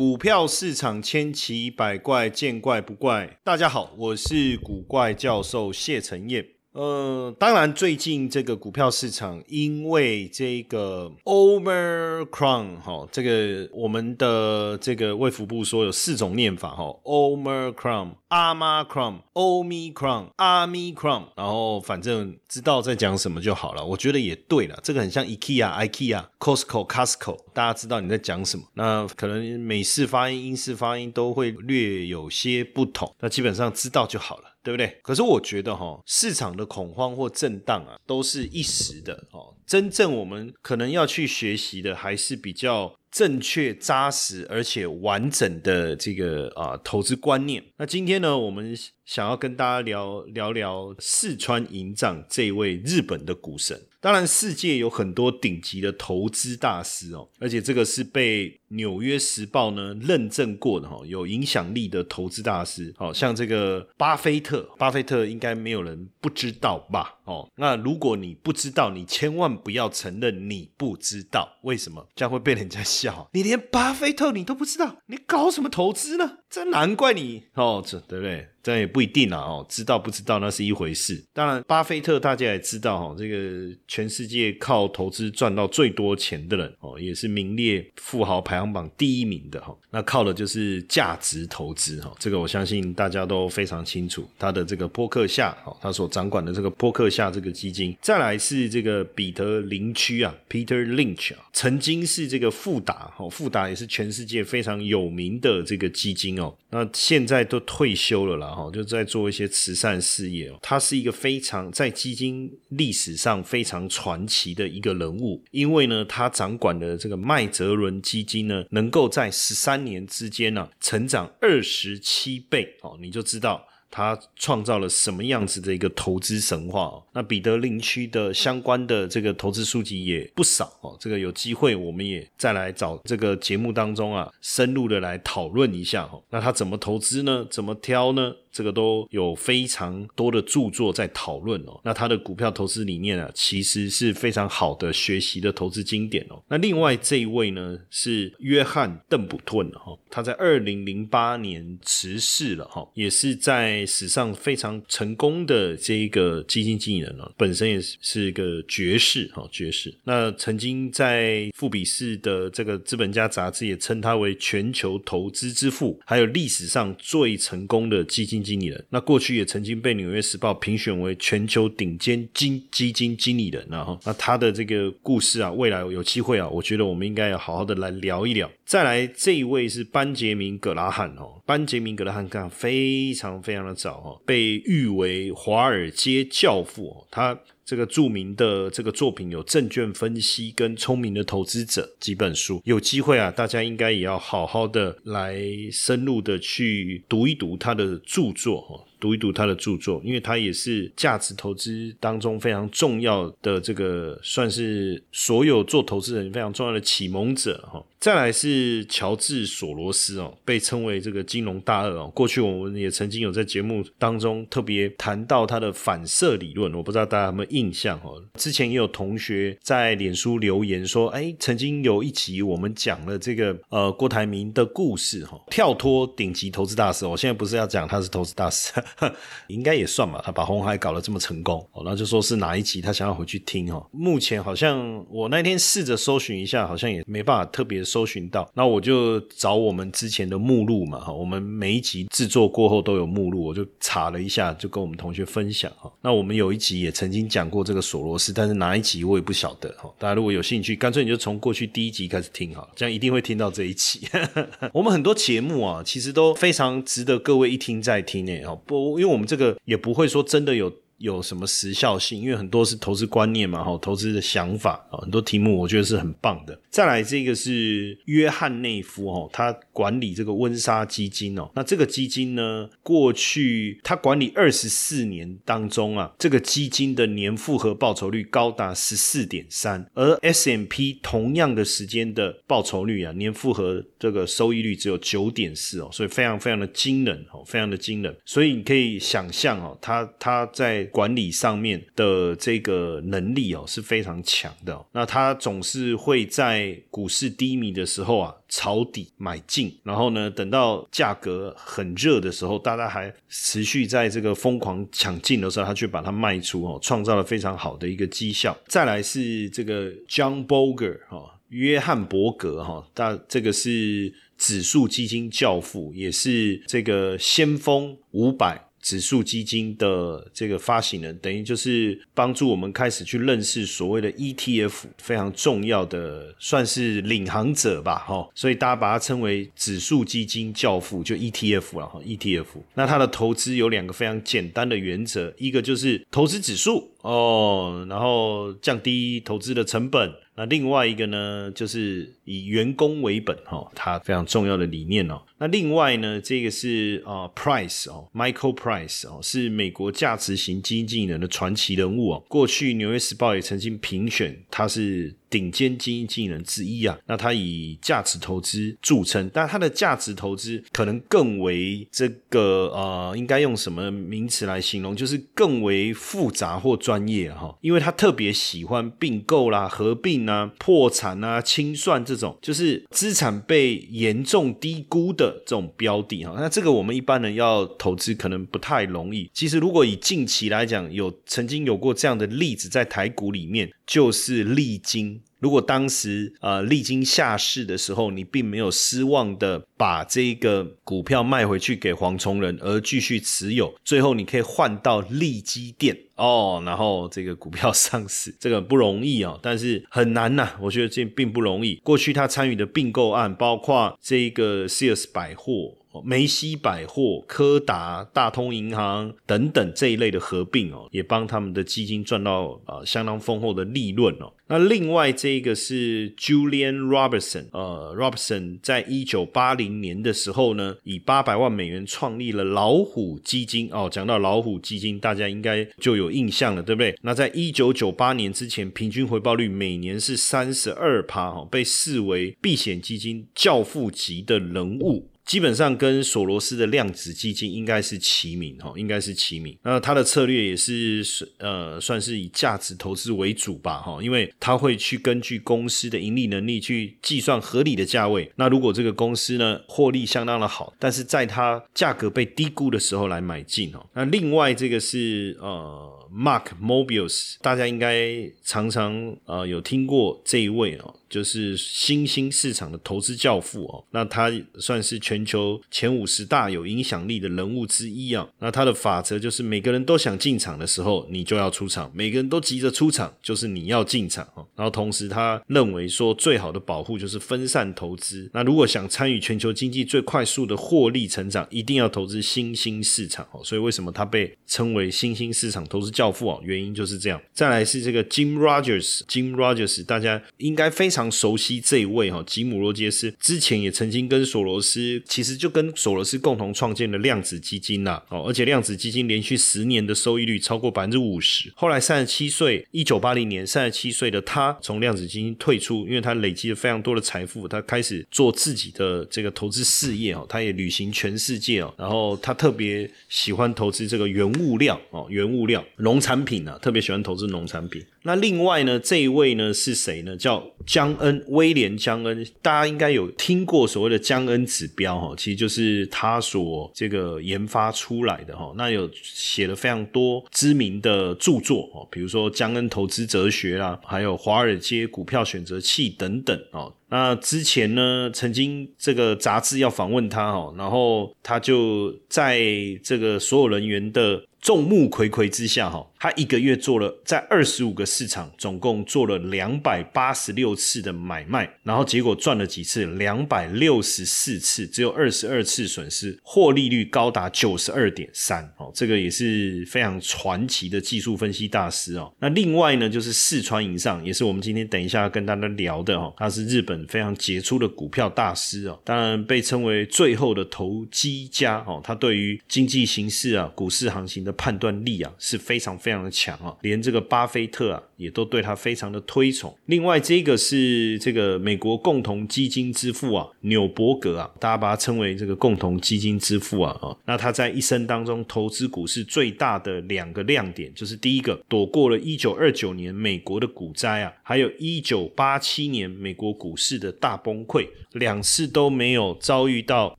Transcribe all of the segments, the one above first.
股票市场千奇百怪，见怪不怪。大家好，我是古怪教授谢承彦。呃，当然，最近这个股票市场因为这个 Omicron 哈，这个我们的这个卫福部说有四种念法哈，Omicron、a m a c r o n Omicron、a m i c r o n 然后反正知道在讲什么就好了。我觉得也对了，这个很像 IKEA、IKEA、Costco、Costco，大家知道你在讲什么。那可能美式发音、英式发音都会略有些不同，那基本上知道就好了。对不对？可是我觉得哈，市场的恐慌或震荡啊，都是一时的哦。真正我们可能要去学习的，还是比较正确、扎实而且完整的这个啊投资观念。那今天呢，我们想要跟大家聊聊聊四川营长这位日本的股神。当然，世界有很多顶级的投资大师哦，而且这个是被。纽约时报呢认证过的哈有影响力的投资大师，好像这个巴菲特，巴菲特应该没有人不知道吧？哦，那如果你不知道，你千万不要承认你不知道，为什么？这样会被人家笑。你连巴菲特你都不知道，你搞什么投资呢？这难怪你哦，这对不对？这也不一定啊，哦，知道不知道那是一回事。当然，巴菲特大家也知道哈，这个全世界靠投资赚到最多钱的人哦，也是名列富豪排行榜第一名的哈。那靠的就是价值投资哈，这个我相信大家都非常清楚。他的这个波克夏哦，他所掌管的这个波克夏下这个基金，再来是这个彼得林区啊，Peter Lynch 啊，曾经是这个富达哦，富达也是全世界非常有名的这个基金哦，那现在都退休了啦。哈，就在做一些慈善事业哦。他是一个非常在基金历史上非常传奇的一个人物，因为呢，他掌管的这个麦哲伦基金呢，能够在十三年之间呢，成长二十七倍哦，你就知道。他创造了什么样子的一个投资神话？那彼得林区的相关的这个投资书籍也不少哦。这个有机会我们也再来找这个节目当中啊，深入的来讨论一下哦。那他怎么投资呢？怎么挑呢？这个都有非常多的著作在讨论哦。那他的股票投资理念啊，其实是非常好的学习的投资经典哦。那另外这一位呢，是约翰邓普顿哈，他在二零零八年辞世了哈，也是在史上非常成功的这一个基金经理人哦，本身也是是一个爵士哈，爵士。那曾经在富比士的这个资本家杂志也称他为全球投资之父，还有历史上最成功的基金。经理人，那过去也曾经被《纽约时报》评选为全球顶尖金基金经理人，然后那他的这个故事啊，未来有机会啊，我觉得我们应该要好好的来聊一聊。再来这一位是班杰明·格拉汉哦，班杰明·格拉汉干非常非常的早哦，被誉为华尔街教父，他。这个著名的这个作品有《证券分析》跟《聪明的投资者》几本书，有机会啊，大家应该也要好好的来深入的去读一读他的著作哈。读一读他的著作，因为他也是价值投资当中非常重要的这个，算是所有做投资人非常重要的启蒙者哈。再来是乔治索罗斯哦，被称为这个金融大鳄哦。过去我们也曾经有在节目当中特别谈到他的反射理论，我不知道大家有没有印象哦。之前也有同学在脸书留言说，哎，曾经有一集我们讲了这个呃郭台铭的故事哈，跳脱顶级投资大师。我现在不是要讲他是投资大师。应该也算吧。他把红海搞得这么成功，哦，那就说是哪一集他想要回去听哦。目前好像我那天试着搜寻一下，好像也没办法特别搜寻到。那我就找我们之前的目录嘛，哈，我们每一集制作过后都有目录，我就查了一下，就跟我们同学分享哈。那我们有一集也曾经讲过这个索罗斯，但是哪一集我也不晓得哈。大家如果有兴趣，干脆你就从过去第一集开始听哈，这样一定会听到这一期。我们很多节目啊，其实都非常值得各位一听再听诶，哦不，因为我们这个也不会说真的有。有什么时效性？因为很多是投资观念嘛，哈，投资的想法啊，很多题目我觉得是很棒的。再来这个是约翰内夫哈，他管理这个温莎基金哦，那这个基金呢，过去他管理二十四年当中啊，这个基金的年复合报酬率高达十四点三，而 S M P 同样的时间的报酬率啊，年复合这个收益率只有九点四哦，所以非常非常的惊人哦，非常的惊人。所以你可以想象哦，他他在管理上面的这个能力哦是非常强的，那他总是会在股市低迷的时候啊抄底买进，然后呢等到价格很热的时候，大家还持续在这个疯狂抢进的时候，他却把它卖出哦，创造了非常好的一个绩效。再来是这个 John Boger 哈，约翰伯格哈，大这个是指数基金教父，也是这个先锋五百。指数基金的这个发行人，等于就是帮助我们开始去认识所谓的 ETF，非常重要的，算是领航者吧，哈。所以大家把它称为指数基金教父，就 ETF 了哈。ETF，那它的投资有两个非常简单的原则，一个就是投资指数哦，然后降低投资的成本。那另外一个呢，就是以员工为本哈，它非常重要的理念哦。那另外呢，这个是啊，Price 哦，Michael Price 哦，是美国价值型经纪人的传奇人物哦。过去《纽约时报》也曾经评选他是。顶尖经纪人之一啊，那他以价值投资著称，但他的价值投资可能更为这个呃，应该用什么名词来形容？就是更为复杂或专业哈，因为他特别喜欢并购啦、合并啊、破产啊、清算这种，就是资产被严重低估的这种标的哈。那这个我们一般人要投资可能不太容易。其实如果以近期来讲，有曾经有过这样的例子在台股里面。就是历经，如果当时呃历经下市的时候，你并没有失望的把这个股票卖回去给黄崇仁，而继续持有，最后你可以换到利基店哦，然后这个股票上市，这个不容易哦，但是很难呐，我觉得这并不容易。过去他参与的并购案，包括这个 Sears 百货。梅西百货、柯达、大通银行等等这一类的合并哦，也帮他们的基金赚到啊相当丰厚的利润哦。那另外这个是 Julian Robertson，呃，Robertson 在一九八零年的时候呢，以八百万美元创立了老虎基金哦。讲到老虎基金，大家应该就有印象了，对不对？那在一九九八年之前，平均回报率每年是三十二趴哈，被视为避险基金教父级的人物。基本上跟索罗斯的量子基金应该是齐名哈，应该是齐名。那他的策略也是呃，算是以价值投资为主吧哈，因为他会去根据公司的盈利能力去计算合理的价位。那如果这个公司呢获利相当的好，但是在它价格被低估的时候来买进哦。那另外这个是呃。Mark Mobius，大家应该常常呃有听过这一位哦，就是新兴市场的投资教父哦。那他算是全球前五十大有影响力的人物之一啊。那他的法则就是每个人都想进场的时候，你就要出场；每个人都急着出场，就是你要进场哦。然后同时他认为说，最好的保护就是分散投资。那如果想参与全球经济最快速的获利成长，一定要投资新兴市场哦。所以为什么他被称为新兴市场投资教？教父啊，原因就是这样。再来是这个 Jim Rogers，Jim Rogers，大家应该非常熟悉这一位哈，吉姆罗杰斯之前也曾经跟索罗斯，其实就跟索罗斯共同创建了量子基金呐哦，而且量子基金连续十年的收益率超过百分之五十。后来三十七岁，一九八零年三十七岁的他从量子基金退出，因为他累积了非常多的财富，他开始做自己的这个投资事业哦，他也旅行全世界哦，然后他特别喜欢投资这个原物料哦，原物料。农产品啊，特别喜欢投资农产品。那另外呢，这一位呢是谁呢？叫江恩，威廉江恩，大家应该有听过所谓的江恩指标哈，其实就是他所这个研发出来的哈。那有写了非常多知名的著作哦，比如说江恩投资哲学啊，还有华尔街股票选择器等等哦。那之前呢，曾经这个杂志要访问他哦，然后他就在这个所有人员的。众目睽睽之下，哈，他一个月做了在二十五个市场，总共做了两百八十六次的买卖，然后结果赚了几次？两百六十四次，只有二十二次损失，获利率高达九十二点三，哦，这个也是非常传奇的技术分析大师哦。那另外呢，就是四川以上，也是我们今天等一下要跟大家聊的哦，他是日本非常杰出的股票大师哦，当然被称为最后的投机家哦，他对于经济形势啊、股市行情的。判断力啊是非常非非常的强啊，连这个巴菲特啊也都对他非常的推崇。另外，这个是这个美国共同基金之父啊，纽伯格啊，大家把他称为这个共同基金之父啊啊。那他在一生当中投资股市最大的两个亮点，就是第一个躲过了一九二九年美国的股灾啊，还有一九八七年美国股市的大崩溃，两次都没有遭遇到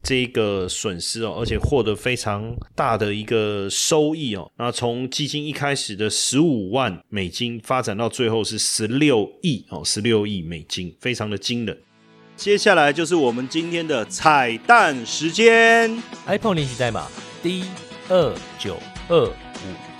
这个损失哦，而且获得非常大的一个收益。哦，那从基金一开始的十五万美金发展到最后是十六亿哦，十六亿美金，非常的惊人。接下来就是我们今天的彩蛋时间，iPhone 练习代码 D 二九二五。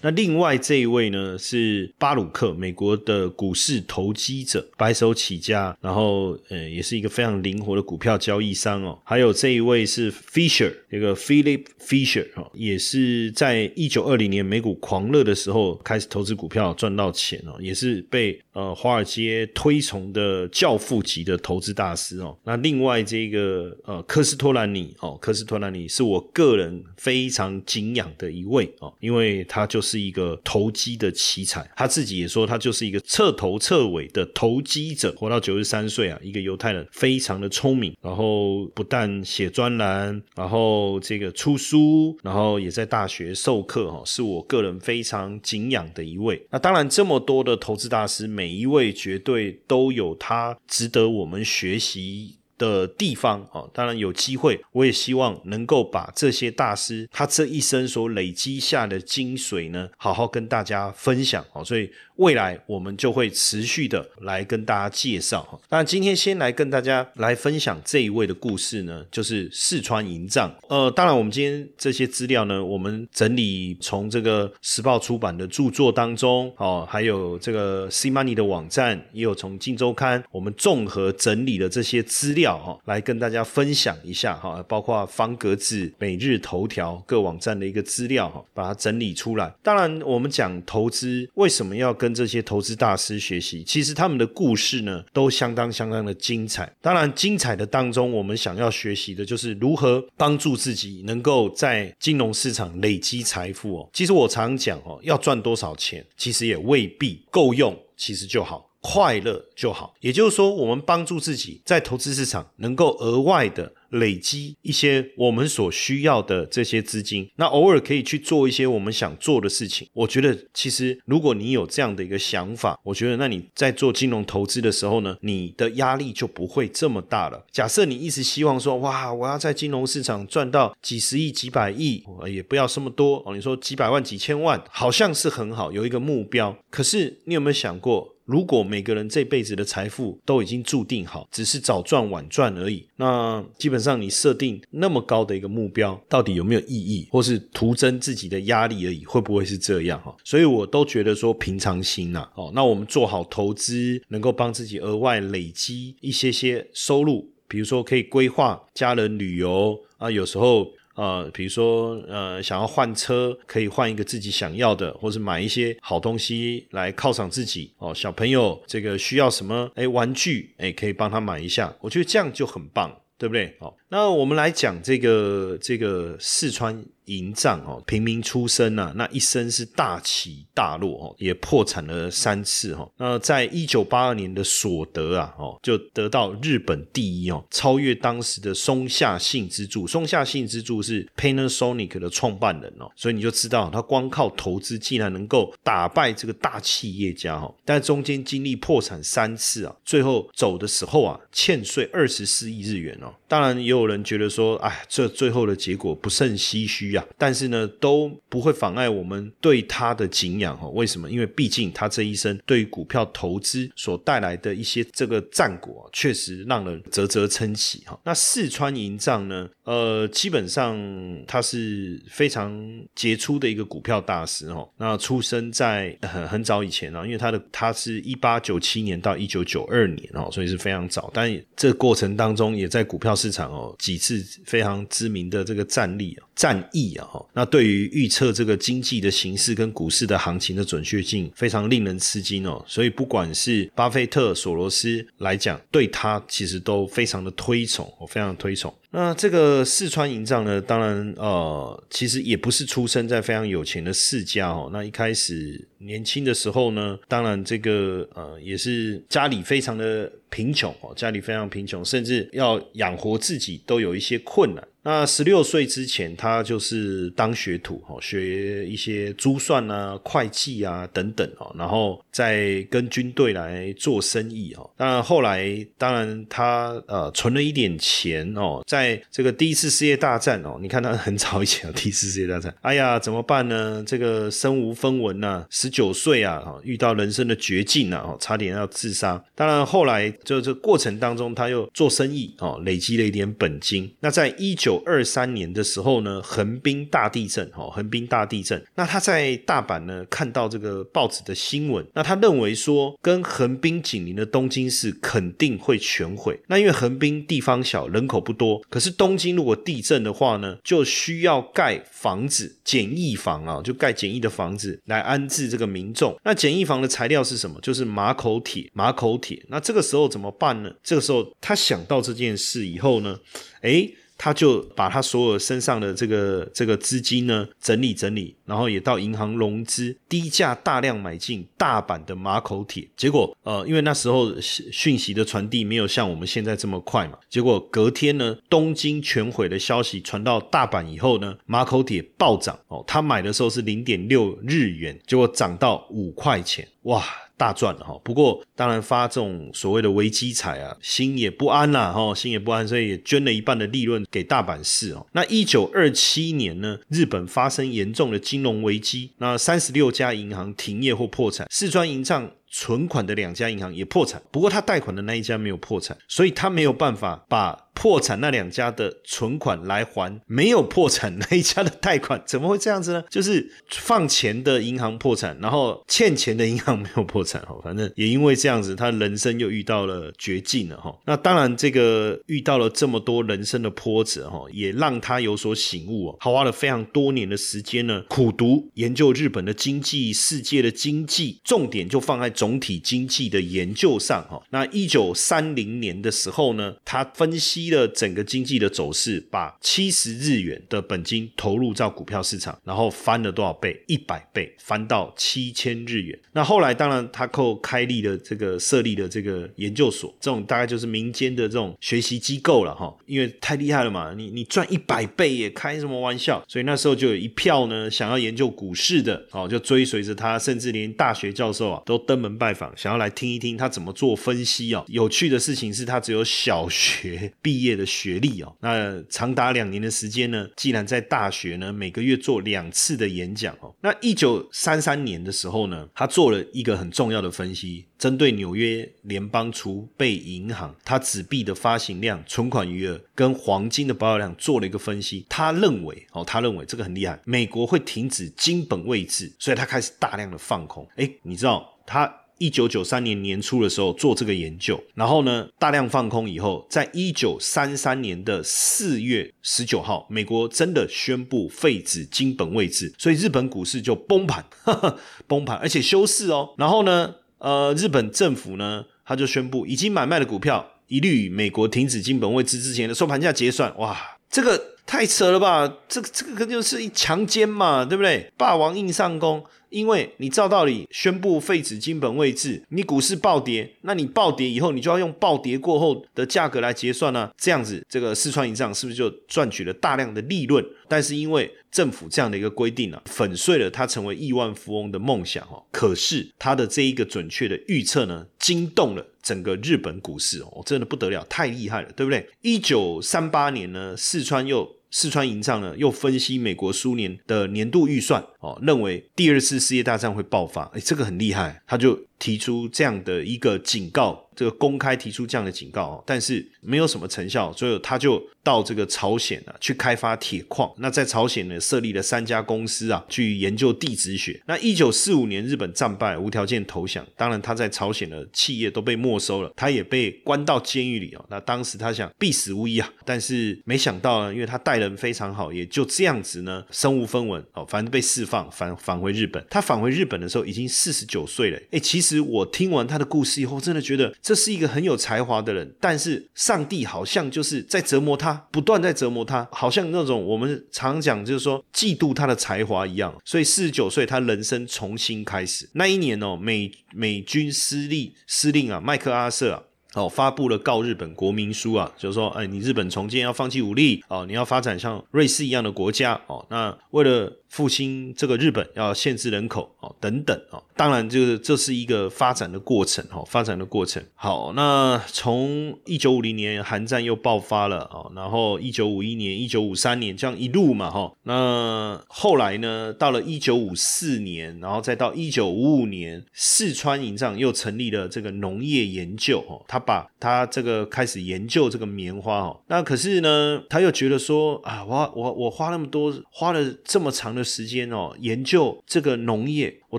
那另外这一位呢是巴鲁克，美国的股市投机者，白手起家，然后呃也是一个非常灵活的股票交易商哦。还有这一位是 Fisher，这个 Philip Fisher 哦，也是在一九二零年美股狂热的时候开始投资股票赚到钱哦，也是被呃华尔街推崇的教父级的投资大师哦。那另外这个呃科斯托兰尼哦，科斯托兰尼是我个人非常敬仰的一位哦，因为他就是。是一个投机的奇才，他自己也说他就是一个彻头彻尾的投机者，活到九十三岁啊，一个犹太人，非常的聪明，然后不但写专栏，然后这个出书，然后也在大学授课，哈，是我个人非常敬仰的一位。那当然，这么多的投资大师，每一位绝对都有他值得我们学习。的地方啊，当然有机会，我也希望能够把这些大师他这一生所累积下的精髓呢，好好跟大家分享哦，所以。未来我们就会持续的来跟大家介绍哈。那今天先来跟大家来分享这一位的故事呢，就是四川营帐。呃，当然我们今天这些资料呢，我们整理从这个时报出版的著作当中哦，还有这个 C Money 的网站，也有从金周刊，我们综合整理的这些资料哈，来跟大家分享一下哈，包括方格子、每日头条各网站的一个资料哈，把它整理出来。当然，我们讲投资为什么要跟这些投资大师学习，其实他们的故事呢都相当相当的精彩。当然，精彩的当中，我们想要学习的就是如何帮助自己能够在金融市场累积财富哦。其实我常讲哦，要赚多少钱，其实也未必够用，其实就好。快乐就好，也就是说，我们帮助自己在投资市场能够额外的累积一些我们所需要的这些资金，那偶尔可以去做一些我们想做的事情。我觉得，其实如果你有这样的一个想法，我觉得那你在做金融投资的时候呢，你的压力就不会这么大了。假设你一直希望说，哇，我要在金融市场赚到几十亿、几百亿，也不要这么多哦。你说几百万、几千万，好像是很好，有一个目标。可是你有没有想过？如果每个人这辈子的财富都已经注定好，只是早赚晚赚而已，那基本上你设定那么高的一个目标，到底有没有意义，或是徒增自己的压力而已？会不会是这样哈？所以我都觉得说平常心呐，哦，那我们做好投资，能够帮自己额外累积一些些收入，比如说可以规划家人旅游啊，有时候。呃，比如说，呃，想要换车，可以换一个自己想要的，或是买一些好东西来犒赏自己。哦，小朋友这个需要什么？哎，玩具，哎，可以帮他买一下。我觉得这样就很棒，对不对？哦，那我们来讲这个这个四川。营帐哦，平民出身呐，那一生是大起大落哦，也破产了三次哈。那在一九八二年的所得啊哦，就得到日本第一哦，超越当时的松下幸之助。松下幸之助是 Panasonic 的创办人哦，所以你就知道他光靠投资竟然能够打败这个大企业家哈。但中间经历破产三次啊，最后走的时候啊，欠税二十四亿日元哦。当然也有人觉得说，哎，这最后的结果不甚唏嘘啊。但是呢，都不会妨碍我们对他的敬仰哈。为什么？因为毕竟他这一生对于股票投资所带来的一些这个战果，确实让人啧啧称奇哈。那四川营帐呢？呃，基本上他是非常杰出的一个股票大师哈。那出生在很很早以前啊，因为他的他是一八九七年到一九九二年哦，所以是非常早。但这过程当中，也在股票市场哦几次非常知名的这个战例啊、战役啊。那对于预测这个经济的形势跟股市的行情的准确性，非常令人吃惊哦。所以不管是巴菲特、索罗斯来讲，对他其实都非常的推崇，我非常推崇。那这个四川营长呢，当然呃，其实也不是出生在非常有钱的世家哦。那一开始年轻的时候呢，当然这个呃也是家里非常的贫穷哦，家里非常贫穷，甚至要养活自己都有一些困难。那十六岁之前，他就是当学徒哦，学一些珠算啊、会计啊等等哦，然后再跟军队来做生意哦。当然后来，当然他呃存了一点钱哦，在这个第一次世界大战哦，你看他很早以前第一次世界大战，哎呀怎么办呢？这个身无分文呐，十九岁啊，遇到人生的绝境啊，差点要自杀。当然后来就这过程当中，他又做生意哦，累积了一点本金。那在一九二三年的时候呢，横滨大地震，哦，横滨大地震。那他在大阪呢，看到这个报纸的新闻，那他认为说，跟横滨紧邻的东京市肯定会全毁。那因为横滨地方小，人口不多，可是东京如果地震的话呢，就需要盖房子，简易房啊，就盖简易的房子来安置这个民众。那简易房的材料是什么？就是马口铁，马口铁。那这个时候怎么办呢？这个时候他想到这件事以后呢，诶。他就把他所有身上的这个这个资金呢整理整理，然后也到银行融资，低价大量买进大阪的马口铁。结果呃，因为那时候讯息的传递没有像我们现在这么快嘛，结果隔天呢，东京全毁的消息传到大阪以后呢，马口铁暴涨哦，他买的时候是零点六日元，结果涨到五块钱，哇！大赚了哈，不过当然发这种所谓的危机财啊，心也不安啦哈，心也不安，所以也捐了一半的利润给大阪市哦。那一九二七年呢，日本发生严重的金融危机，那三十六家银行停业或破产，四川银账存款的两家银行也破产，不过他贷款的那一家没有破产，所以他没有办法把。破产那两家的存款来还没有破产那一家的贷款，怎么会这样子呢？就是放钱的银行破产，然后欠钱的银行没有破产哈。反正也因为这样子，他人生又遇到了绝境了哈。那当然，这个遇到了这么多人生的波折哈，也让他有所醒悟哦。他花了非常多年的时间呢，苦读研究日本的经济、世界的经济，重点就放在总体经济的研究上哈。那一九三零年的时候呢，他分析。的整个经济的走势，把七十日元的本金投入到股票市场，然后翻了多少倍？一百倍，翻到七千日元。那后来当然他扣开立的这个设立的这个研究所，这种大概就是民间的这种学习机构了哈。因为太厉害了嘛，你你赚一百倍也开什么玩笑？所以那时候就有一票呢想要研究股市的哦，就追随着他，甚至连大学教授啊都登门拜访，想要来听一听他怎么做分析哦。有趣的事情是他只有小学毕。毕业的学历哦，那长达两年的时间呢？既然在大学呢，每个月做两次的演讲哦。那一九三三年的时候呢，他做了一个很重要的分析，针对纽约联邦储备银行它纸币的发行量、存款余额跟黄金的保有量做了一个分析。他认为哦，他认为这个很厉害，美国会停止金本位制，所以他开始大量的放空。哎，你知道他？一九九三年年初的时候做这个研究，然后呢大量放空以后，在一九三三年的四月十九号，美国真的宣布废止金本位制，所以日本股市就崩盘，崩盘，而且休市哦。然后呢，呃，日本政府呢，他就宣布已经买卖的股票一律与美国停止金本位制之前的收盘价结算。哇，这个。太扯了吧？这个这个就是一强奸嘛，对不对？霸王硬上弓。因为你照道理宣布废止金本位制，你股市暴跌，那你暴跌以后，你就要用暴跌过后的价格来结算呢？这样子，这个四川银账是不是就赚取了大量的利润？但是因为政府这样的一个规定呢，粉碎了他成为亿万富翁的梦想哦。可是他的这一个准确的预测呢，惊动了整个日本股市哦，真的不得了，太厉害了，对不对？一九三八年呢，四川又。四川银藏呢，又分析美国苏联的年度预算哦，认为第二次世界大战会爆发，哎，这个很厉害，他就提出这样的一个警告。这个公开提出这样的警告，但是没有什么成效，所以他就到这个朝鲜啊去开发铁矿。那在朝鲜呢设立了三家公司啊，去研究地质学。那一九四五年日本战败，无条件投降。当然他在朝鲜的企业都被没收了，他也被关到监狱里哦。那当时他想必死无疑啊，但是没想到呢，因为他待人非常好，也就这样子呢，身无分文哦，反正被释放，返返回日本。他返回日本的时候已经四十九岁了。哎，其实我听完他的故事以后，真的觉得。这是一个很有才华的人，但是上帝好像就是在折磨他，不断在折磨他，好像那种我们常讲就是说嫉妒他的才华一样。所以四十九岁，他人生重新开始。那一年哦，美美军司令司令啊，麦克阿瑟啊。哦，发布了告日本国民书啊，就是说，哎，你日本重建要放弃武力哦，你要发展像瑞士一样的国家哦。那为了复兴这个日本，要限制人口哦，等等哦。当然，就是这是一个发展的过程哈，发展的过程。好，那从一九五零年韩战又爆发了哦，然后一九五一年、一九五三年这样一路嘛哈。那后来呢，到了一九五四年，然后再到一九五五年，四川营帐又成立了这个农业研究哦，他。把他这个开始研究这个棉花哦，那可是呢，他又觉得说啊，我我我花那么多，花了这么长的时间哦，研究这个农业。我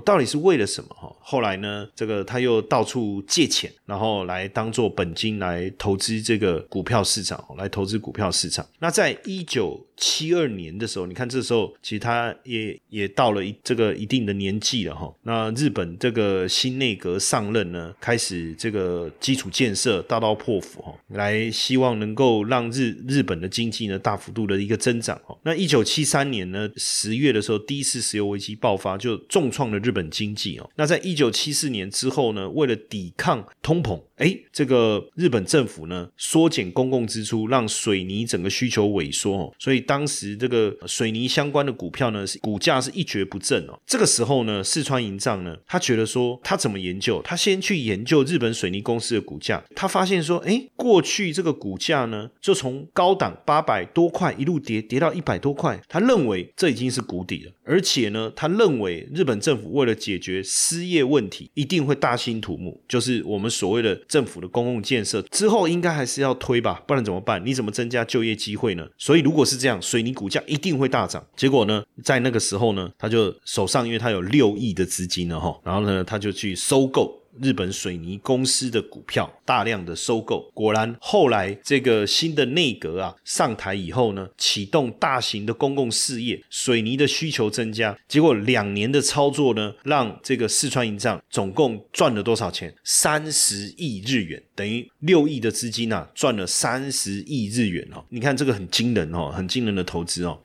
到底是为了什么哈？后来呢，这个他又到处借钱，然后来当做本金来投资这个股票市场，来投资股票市场。那在一九七二年的时候，你看这时候其实他也也到了一这个一定的年纪了哈。那日本这个新内阁上任呢，开始这个基础建设大刀破斧哈，来希望能够让日日本的经济呢大幅度的一个增长哈。那一九七三年呢十月的时候，第一次石油危机爆发，就重创了。日本经济哦，那在一九七四年之后呢，为了抵抗通膨，哎，这个日本政府呢缩减公共支出，让水泥整个需求萎缩哦，所以当时这个水泥相关的股票呢，是股价是一蹶不振哦。这个时候呢，四川银藏呢，他觉得说他怎么研究？他先去研究日本水泥公司的股价，他发现说，哎，过去这个股价呢，就从高档八百多块一路跌跌到一百多块，他认为这已经是谷底了，而且呢，他认为日本政府。为了解决失业问题，一定会大兴土木，就是我们所谓的政府的公共建设之后，应该还是要推吧，不然怎么办？你怎么增加就业机会呢？所以如果是这样，水泥股价一定会大涨。结果呢，在那个时候呢，他就手上因为他有六亿的资金了哈，然后呢，他就去收购。日本水泥公司的股票大量的收购，果然后来这个新的内阁啊上台以后呢，启动大型的公共事业，水泥的需求增加，结果两年的操作呢，让这个四川银藏总共赚了多少钱？三十亿日元，等于六亿的资金啊，赚了三十亿日元哦！你看这个很惊人哦，很惊人的投资哦。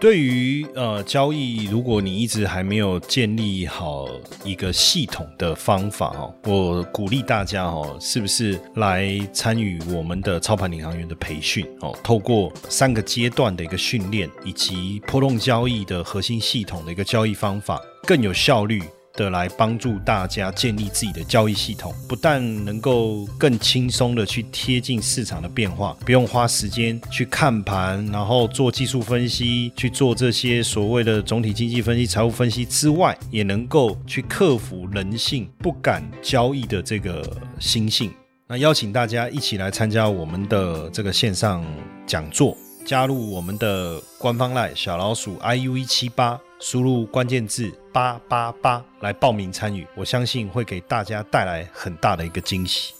对于呃交易，如果你一直还没有建立好一个系统的方法哦，我鼓励大家哦，是不是来参与我们的操盘领航员的培训哦？透过三个阶段的一个训练，以及波动交易的核心系统的一个交易方法，更有效率。的来帮助大家建立自己的交易系统，不但能够更轻松的去贴近市场的变化，不用花时间去看盘，然后做技术分析，去做这些所谓的总体经济分析、财务分析之外，也能够去克服人性不敢交易的这个心性。那邀请大家一起来参加我们的这个线上讲座，加入我们的官方赖小老鼠 iu 一七八。输入关键字八八八来报名参与，我相信会给大家带来很大的一个惊喜。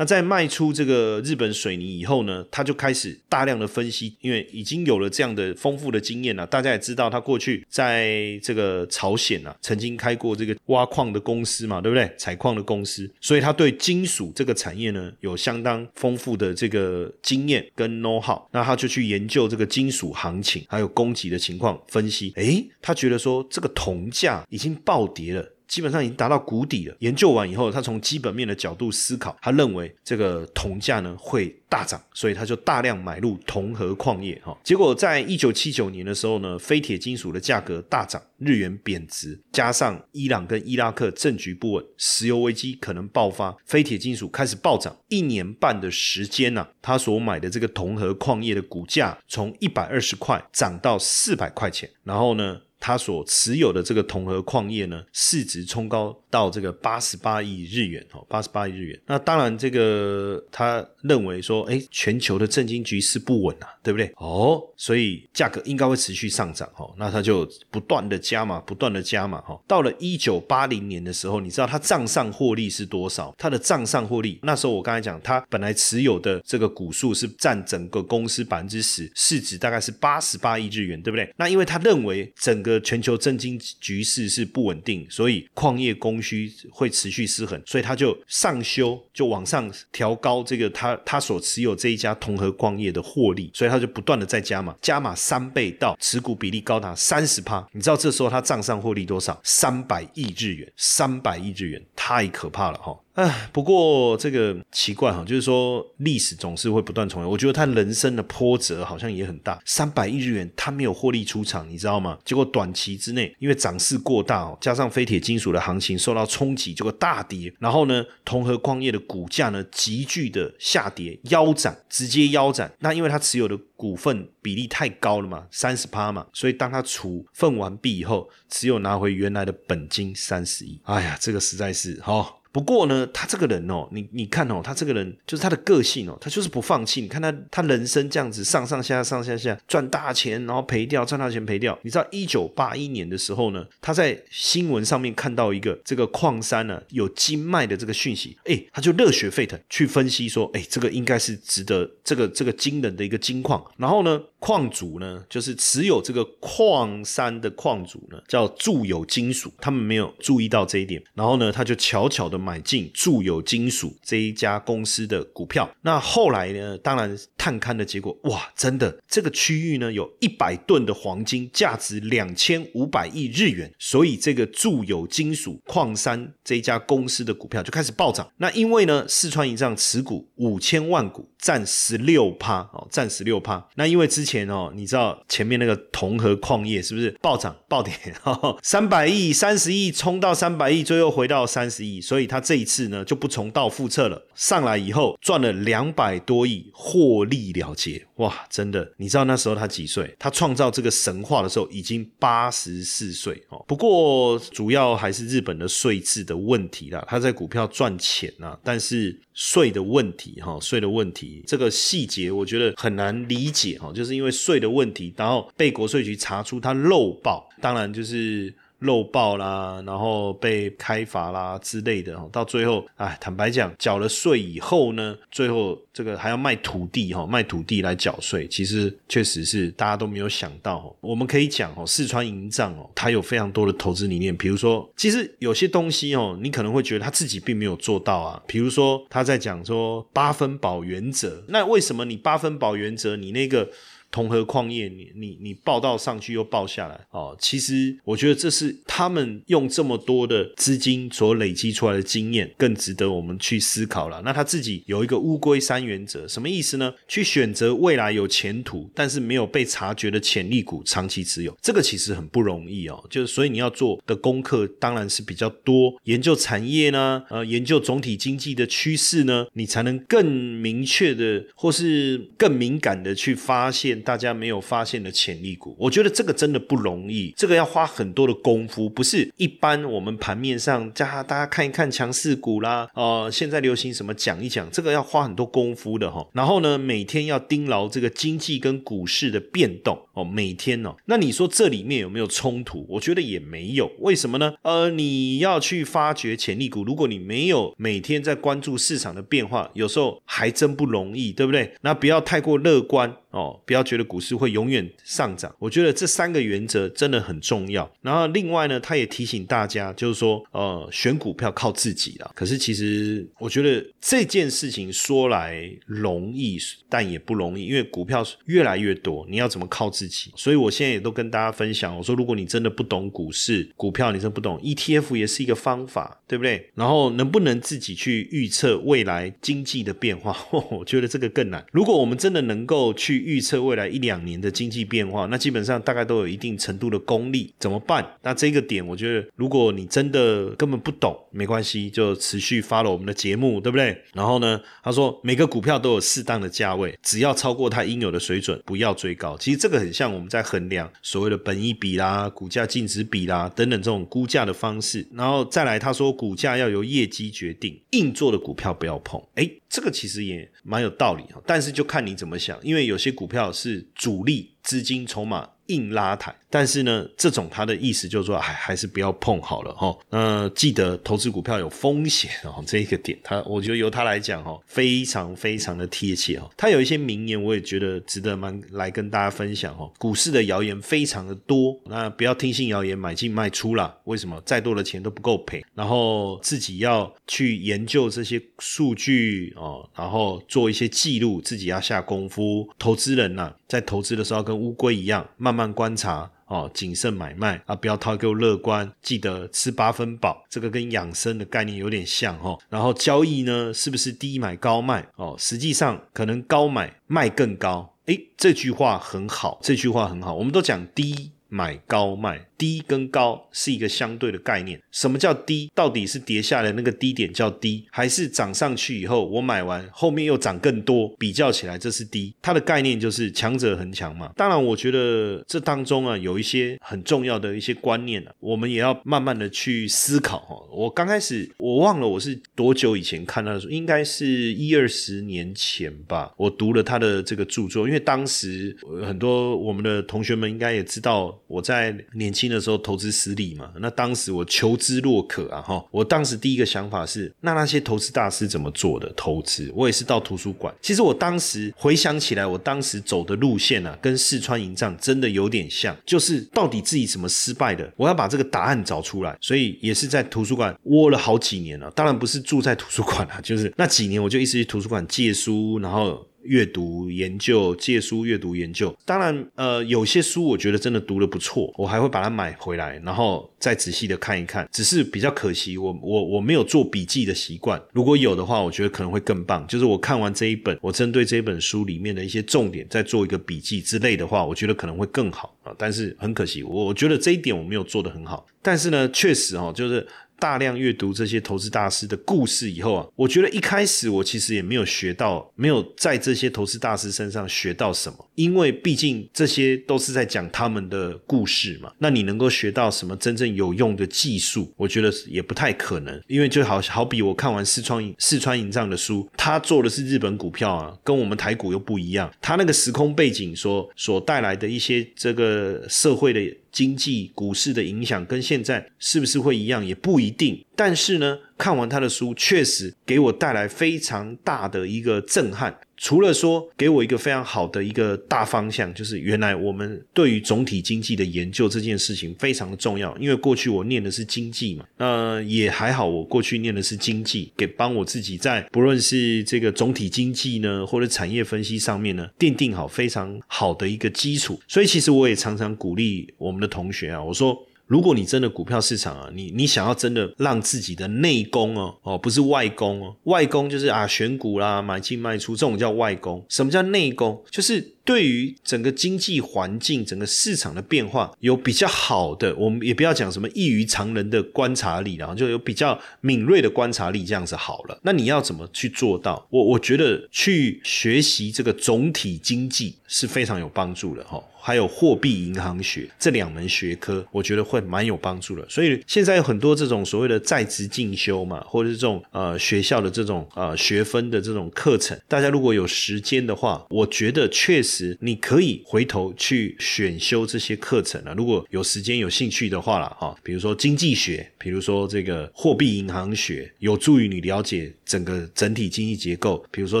那在卖出这个日本水泥以后呢，他就开始大量的分析，因为已经有了这样的丰富的经验了。大家也知道，他过去在这个朝鲜啊，曾经开过这个挖矿的公司嘛，对不对？采矿的公司，所以他对金属这个产业呢，有相当丰富的这个经验跟 know how。那他就去研究这个金属行情，还有供给的情况分析。诶，他觉得说这个铜价已经暴跌了。基本上已经达到谷底了。研究完以后，他从基本面的角度思考，他认为这个铜价呢会大涨，所以他就大量买入铜和矿业。哈，结果在一九七九年的时候呢，非铁金属的价格大涨，日元贬值，加上伊朗跟伊拉克政局不稳，石油危机可能爆发，非铁金属开始暴涨。一年半的时间呢，他所买的这个铜和矿业的股价从一百二十块涨到四百块钱，然后呢？他所持有的这个铜和矿业呢，市值冲高到这个八十八亿日元哦，八十八亿日元。那当然，这个他认为说，哎，全球的政经局势不稳啊，对不对？哦，所以价格应该会持续上涨哦。那他就不断的加码，不断的加码哈。到了一九八零年的时候，你知道他账上获利是多少？他的账上获利，那时候我刚才讲，他本来持有的这个股数是占整个公司百分之十，市值大概是八十八亿日元，对不对？那因为他认为整个全球政经局势是不稳定，所以矿业供需会持续失衡，所以他就上修，就往上调高这个他他所持有这一家同和矿业的获利，所以他就不断的在加码，加码三倍到持股比例高达三十趴。你知道这时候他账上获利多少？三百亿日元，三百亿日元，太可怕了哈！唉，不过这个奇怪哈，就是说历史总是会不断重演。我觉得他人生的波折好像也很大。三百亿日元，他没有获利出场，你知道吗？结果短期之内，因为涨势过大哦，加上非铁金属的行情受到冲击，结果大跌。然后呢，铜和矿业的股价呢急剧的下跌，腰斩，直接腰斩。那因为他持有的股份比例太高了嘛，三十趴嘛，所以当他处分完毕以后，只有拿回原来的本金三十亿。哎呀，这个实在是哈。不过呢，他这个人哦，你你看哦，他这个人就是他的个性哦，他就是不放弃。你看他他人生这样子上上下上下下赚大钱，然后赔掉，赚大钱赔掉。你知道一九八一年的时候呢，他在新闻上面看到一个这个矿山呢有金脉的这个讯息，哎，他就热血沸腾去分析说，哎，这个应该是值得这个这个惊人的一个金矿。然后呢，矿主呢就是持有这个矿山的矿主呢叫铸有金属，他们没有注意到这一点，然后呢他就悄悄的。买进住友金属这一家公司的股票，那后来呢？当然探勘的结果，哇，真的这个区域呢，有一百吨的黄金，价值两千五百亿日元，所以这个住友金属矿山这一家公司的股票就开始暴涨。那因为呢，四川一仗持股五千万股，占十六趴哦，占十六趴。那因为之前哦，你知道前面那个铜和矿业是不是暴涨暴跌？三百亿、三十亿冲到三百亿，最后回到三十亿，所以。他这一次呢就不重蹈覆辙了，上来以后赚了两百多亿，获利了结。哇，真的！你知道那时候他几岁？他创造这个神话的时候已经八十四岁哦。不过主要还是日本的税制的问题啦。他在股票赚钱啊，但是税的问题哈，税的问题这个细节我觉得很难理解哈，就是因为税的问题，然后被国税局查出他漏报，当然就是。漏报啦，然后被开罚啦之类的，到最后，哎，坦白讲，缴了税以后呢，最后这个还要卖土地哈，卖土地来缴税，其实确实是大家都没有想到。我们可以讲哦，四川营帐哦，它有非常多的投资理念，比如说，其实有些东西哦，你可能会觉得他自己并没有做到啊，比如说他在讲说八分保原则，那为什么你八分保原则，你那个？铜和矿业，你你你报道上去又报下来哦，其实我觉得这是他们用这么多的资金所累积出来的经验，更值得我们去思考了。那他自己有一个乌龟三原则，什么意思呢？去选择未来有前途但是没有被察觉的潜力股长期持有，这个其实很不容易哦。就是所以你要做的功课当然是比较多，研究产业呢，呃，研究总体经济的趋势呢，你才能更明确的或是更敏感的去发现。大家没有发现的潜力股，我觉得这个真的不容易，这个要花很多的功夫，不是一般我们盘面上叫大家看一看强势股啦，呃，现在流行什么讲一讲，这个要花很多功夫的哈。然后呢，每天要盯牢这个经济跟股市的变动。哦，每天哦，那你说这里面有没有冲突？我觉得也没有。为什么呢？呃，你要去发掘潜力股，如果你没有每天在关注市场的变化，有时候还真不容易，对不对？那不要太过乐观。哦，不要觉得股市会永远上涨。我觉得这三个原则真的很重要。然后另外呢，他也提醒大家，就是说，呃，选股票靠自己了。可是其实我觉得这件事情说来容易，但也不容易，因为股票越来越多，你要怎么靠自己？所以我现在也都跟大家分享，我说如果你真的不懂股市、股票，你真不懂 ETF 也是一个方法，对不对？然后能不能自己去预测未来经济的变化？我觉得这个更难。如果我们真的能够去预测未来一两年的经济变化，那基本上大概都有一定程度的功力，怎么办？那这个点，我觉得如果你真的根本不懂，没关系，就持续发了我们的节目，对不对？然后呢，他说每个股票都有适当的价位，只要超过它应有的水准，不要追高。其实这个很像我们在衡量所谓的本益比啦、股价净值比啦等等这种估价的方式。然后再来，他说股价要由业绩决定，硬做的股票不要碰。哎。这个其实也蛮有道理但是就看你怎么想，因为有些股票是主力资金筹码。硬拉抬，但是呢，这种他的意思就是说，还还是不要碰好了哈。那记得投资股票有风险哦，这一个点，他我觉得由他来讲哈，非常非常的贴切哦。他有一些名言，我也觉得值得蛮来跟大家分享哦。股市的谣言非常的多，那不要听信谣言买进卖出啦。为什么？再多的钱都不够赔，然后自己要去研究这些数据哦，然后做一些记录，自己要下功夫。投资人呐。在投资的时候，跟乌龟一样，慢慢慢观察哦，谨慎买卖啊，不要太过乐观。记得吃八分饱，这个跟养生的概念有点像哦。然后交易呢，是不是低买高卖哦？实际上可能高买卖更高。诶，这句话很好，这句话很好。我们都讲低买高卖。低跟高是一个相对的概念。什么叫低？到底是跌下来那个低点叫低，还是涨上去以后我买完后面又涨更多？比较起来这是低。它的概念就是强者恒强嘛。当然，我觉得这当中啊有一些很重要的一些观念啊，我们也要慢慢的去思考哈。我刚开始我忘了我是多久以前看到的书，应该是一二十年前吧。我读了他的这个著作，因为当时很多我们的同学们应该也知道我在年轻。那时候投资失利嘛，那当时我求知若渴啊哈，我当时第一个想法是，那那些投资大师怎么做的投资？我也是到图书馆。其实我当时回想起来，我当时走的路线啊，跟四川营帐真的有点像，就是到底自己怎么失败的，我要把这个答案找出来。所以也是在图书馆窝了好几年了，当然不是住在图书馆啊，就是那几年我就一直去图书馆借书，然后。阅读研究借书阅读研究，当然，呃，有些书我觉得真的读的不错，我还会把它买回来，然后再仔细的看一看。只是比较可惜，我我我没有做笔记的习惯。如果有的话，我觉得可能会更棒。就是我看完这一本，我针对这一本书里面的一些重点，再做一个笔记之类的话，我觉得可能会更好啊。但是很可惜，我我觉得这一点我没有做的很好。但是呢，确实哈，就是。大量阅读这些投资大师的故事以后啊，我觉得一开始我其实也没有学到，没有在这些投资大师身上学到什么，因为毕竟这些都是在讲他们的故事嘛。那你能够学到什么真正有用的技术？我觉得也不太可能，因为就好好比我看完四川四川营帐的书，他做的是日本股票啊，跟我们台股又不一样，他那个时空背景所所带来的一些这个社会的。经济股市的影响跟现在是不是会一样也不一定，但是呢，看完他的书确实给我带来非常大的一个震撼。除了说给我一个非常好的一个大方向，就是原来我们对于总体经济的研究这件事情非常的重要。因为过去我念的是经济嘛，那也还好，我过去念的是经济，给帮我自己在不论是这个总体经济呢，或者产业分析上面呢，奠定好非常好的一个基础。所以其实我也常常鼓励我们的同学啊，我说。如果你真的股票市场啊，你你想要真的让自己的内功哦哦，不是外功哦，外功就是啊选股啦、买进卖出这种叫外功。什么叫内功？就是对于整个经济环境、整个市场的变化有比较好的，我们也不要讲什么异于常人的观察力，然后就有比较敏锐的观察力，这样子好了。那你要怎么去做到？我我觉得去学习这个总体经济是非常有帮助的哈。还有货币银行学这两门学科，我觉得会蛮有帮助的。所以现在有很多这种所谓的在职进修嘛，或者是这种呃学校的这种呃学分的这种课程，大家如果有时间的话，我觉得确实。时，你可以回头去选修这些课程啊。如果有时间有兴趣的话了哈，比如说经济学，比如说这个货币银行学，有助于你了解整个整体经济结构。比如说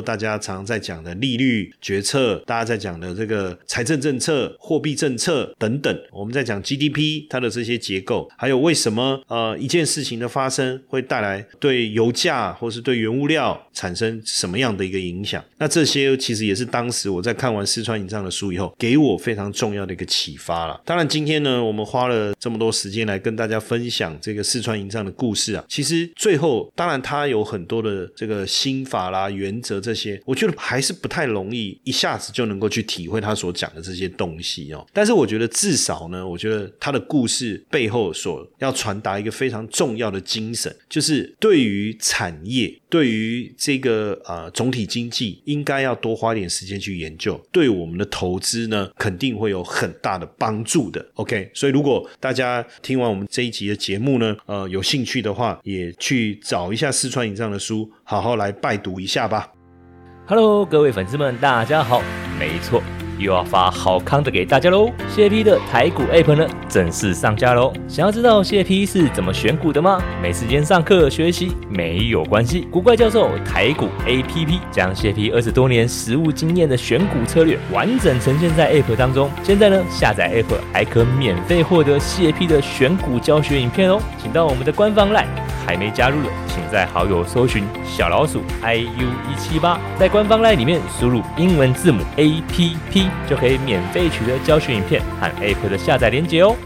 大家常在讲的利率决策，大家在讲的这个财政政策、货币政策等等，我们在讲 GDP 它的这些结构，还有为什么呃一件事情的发生会带来对油价或是对原物料产生什么样的一个影响？那这些其实也是当时我在看完四四川影藏的书以后，给我非常重要的一个启发了。当然，今天呢，我们花了这么多时间来跟大家分享这个四川影藏的故事啊，其实最后当然它有很多的这个心法啦、原则这些，我觉得还是不太容易一下子就能够去体会他所讲的这些东西哦。但是我觉得至少呢，我觉得他的故事背后所要传达一个非常重要的精神，就是对于产业。对于这个呃总体经济，应该要多花点时间去研究，对我们的投资呢，肯定会有很大的帮助的。OK，所以如果大家听完我们这一集的节目呢，呃，有兴趣的话，也去找一下四川以上的书，好好来拜读一下吧。Hello，各位粉丝们，大家好，没错。又要发好康的给大家喽！谢 P 的台股 App 呢正式上架喽！想要知道谢 P 是怎么选股的吗？没时间上课学习没有关系，古怪教授台股 APP 将谢 P 二十多年实务经验的选股策略完整呈现在 App 当中。现在呢，下载 App 还可免费获得谢 P 的选股教学影片哦！请到我们的官方 LINE，还没加入的，请在好友搜寻小老鼠 iu 一七八，在官方 LINE 里面输入英文字母 APP。就可以免费取得教学影片和 App 的下载链接哦。